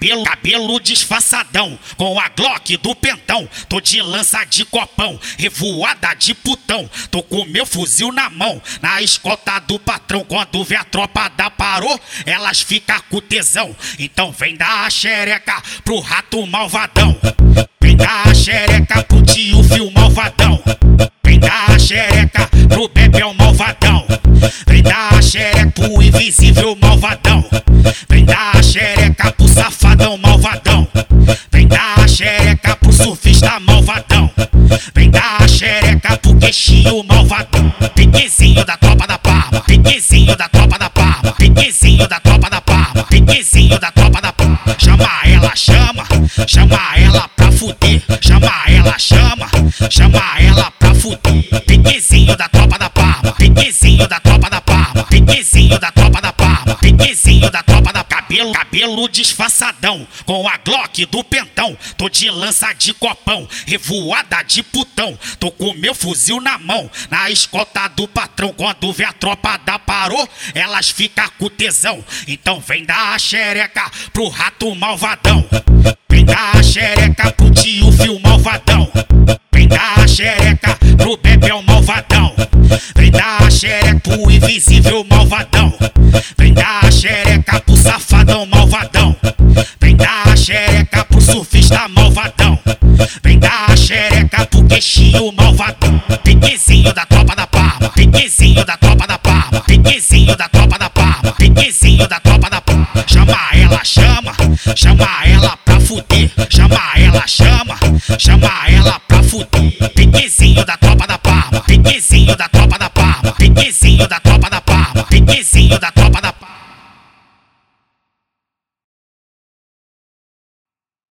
cabelo, cabelo disfarçadão, com a Glock do pentão. Tô de lança de copão, revoada de putão. Tô com meu fuzil na mão, na escolta do patrão. Quando vê a tropa da parou, elas ficam com tesão. Então vem dar a xereca pro rato malvadão. Vem dar a xereca pro tio fio malvadão. Vem dar a xereca pro bebel malvadão. Vem dar a xereca pro invisível malvadão. Vem dar Vem dar a xereca pro queixinho malvadão. Piquezinho da tropa da Parma. Piquezinho da tropa da Parma. Piquezinho da tropa da Parma. Piquezinho da tropa da Parma. Chama ela, chama. Chama ela pra fuder. Chama ela, chama. Chama ela pra fuder. Piquezinho da tropa da cabelo, cabelo disfarçadão, com a Glock do pentão. Tô de lança de copão, revoada de putão. Tô com meu fuzil na mão, na escolta do patrão. Quando vê a tropa da parou, elas ficam com tesão. Então vem dar a xereca pro rato malvadão. Vem dar a xereca pro tio fio malvadão. Vem dar a xereca pro bebel malvadão. Vem dar a xereca pro invisível malvadão. Vem dar a xereca surfista malvadão. Vem dar a xereca pro queixinho malvadão. Piquezinho da tropa da Parma. Piquezinho da tropa da Parma. Piquezinho da tropa da Parma. Piquezinho da tropa da Parma. Chama ela, chama. Chama ela pra fuder. Chama ela, chama. Chama ela pra fuder. Piquezinho da tropa da Parma. Piquezinho da tropa da Parma. Piquezinho da tropa